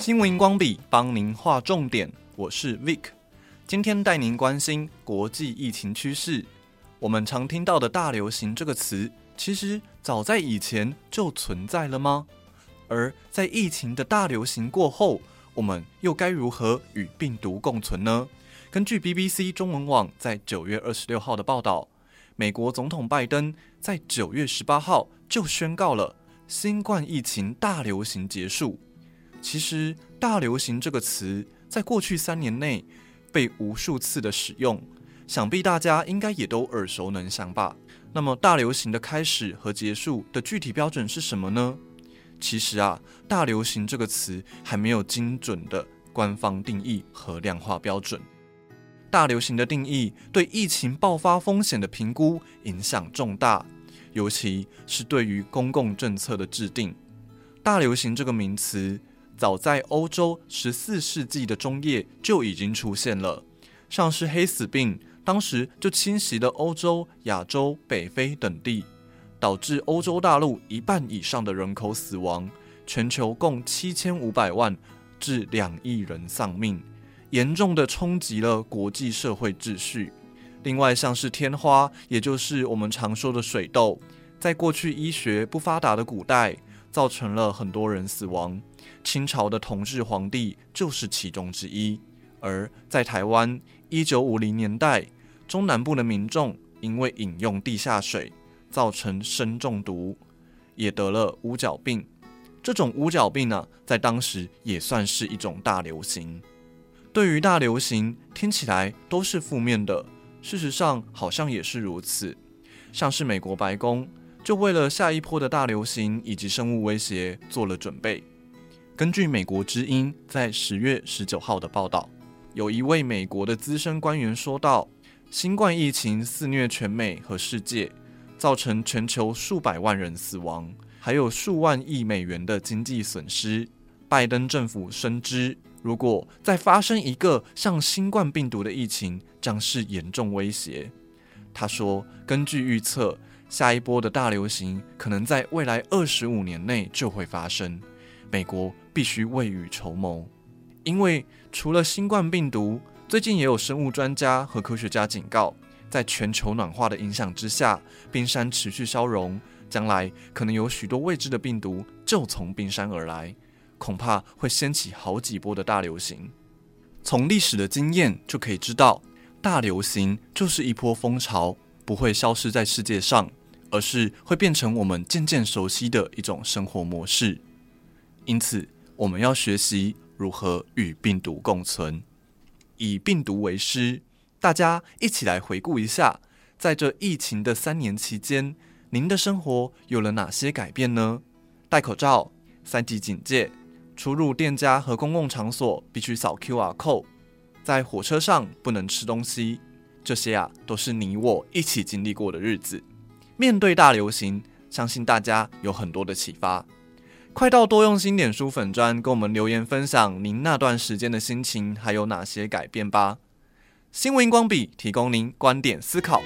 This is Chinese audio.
新闻荧光笔帮您画重点，我是 Vic，今天带您关心国际疫情趋势。我们常听到的大流行这个词，其实早在以前就存在了吗？而在疫情的大流行过后，我们又该如何与病毒共存呢？根据 BBC 中文网在九月二十六号的报道，美国总统拜登在九月十八号就宣告了新冠疫情大流行结束。其实“大流行”这个词在过去三年内被无数次的使用，想必大家应该也都耳熟能详吧。那么，大流行的开始和结束的具体标准是什么呢？其实啊，“大流行”这个词还没有精准的官方定义和量化标准。大流行的定义对疫情爆发风险的评估影响重大，尤其是对于公共政策的制定。大流行这个名词。早在欧洲十四世纪的中叶就已经出现了，像是黑死病，当时就侵袭了欧洲、亚洲、北非等地，导致欧洲大陆一半以上的人口死亡，全球共七千五百万至两亿人丧命，严重的冲击了国际社会秩序。另外，像是天花，也就是我们常说的水痘，在过去医学不发达的古代，造成了很多人死亡。清朝的同治皇帝就是其中之一。而在台湾，一九五零年代，中南部的民众因为饮用地下水，造成砷中毒，也得了乌脚病。这种乌脚病呢、在当时也算是一种大流行。对于大流行，听起来都是负面的，事实上好像也是如此。像是美国白宫，就为了下一波的大流行以及生物威胁做了准备。根据美国之音在十月十九号的报道，有一位美国的资深官员说道：“新冠疫情肆虐全美和世界，造成全球数百万人死亡，还有数万亿美元的经济损失。拜登政府深知，如果再发生一个像新冠病毒的疫情，将是严重威胁。”他说：“根据预测，下一波的大流行可能在未来二十五年内就会发生。”美国必须未雨绸缪，因为除了新冠病毒，最近也有生物专家和科学家警告，在全球暖化的影响之下，冰山持续消融，将来可能有许多未知的病毒就从冰山而来，恐怕会掀起好几波的大流行。从历史的经验就可以知道，大流行就是一波风潮，不会消失在世界上，而是会变成我们渐渐熟悉的一种生活模式。因此，我们要学习如何与病毒共存，以病毒为师。大家一起来回顾一下，在这疫情的三年期间，您的生活有了哪些改变呢？戴口罩、三级警戒、出入店家和公共场所必须扫 QR code，在火车上不能吃东西，这些啊，都是你我一起经历过的日子。面对大流行，相信大家有很多的启发。快到多用心点书粉砖，跟我们留言分享您那段时间的心情，还有哪些改变吧。新闻荧光笔提供您观点思考。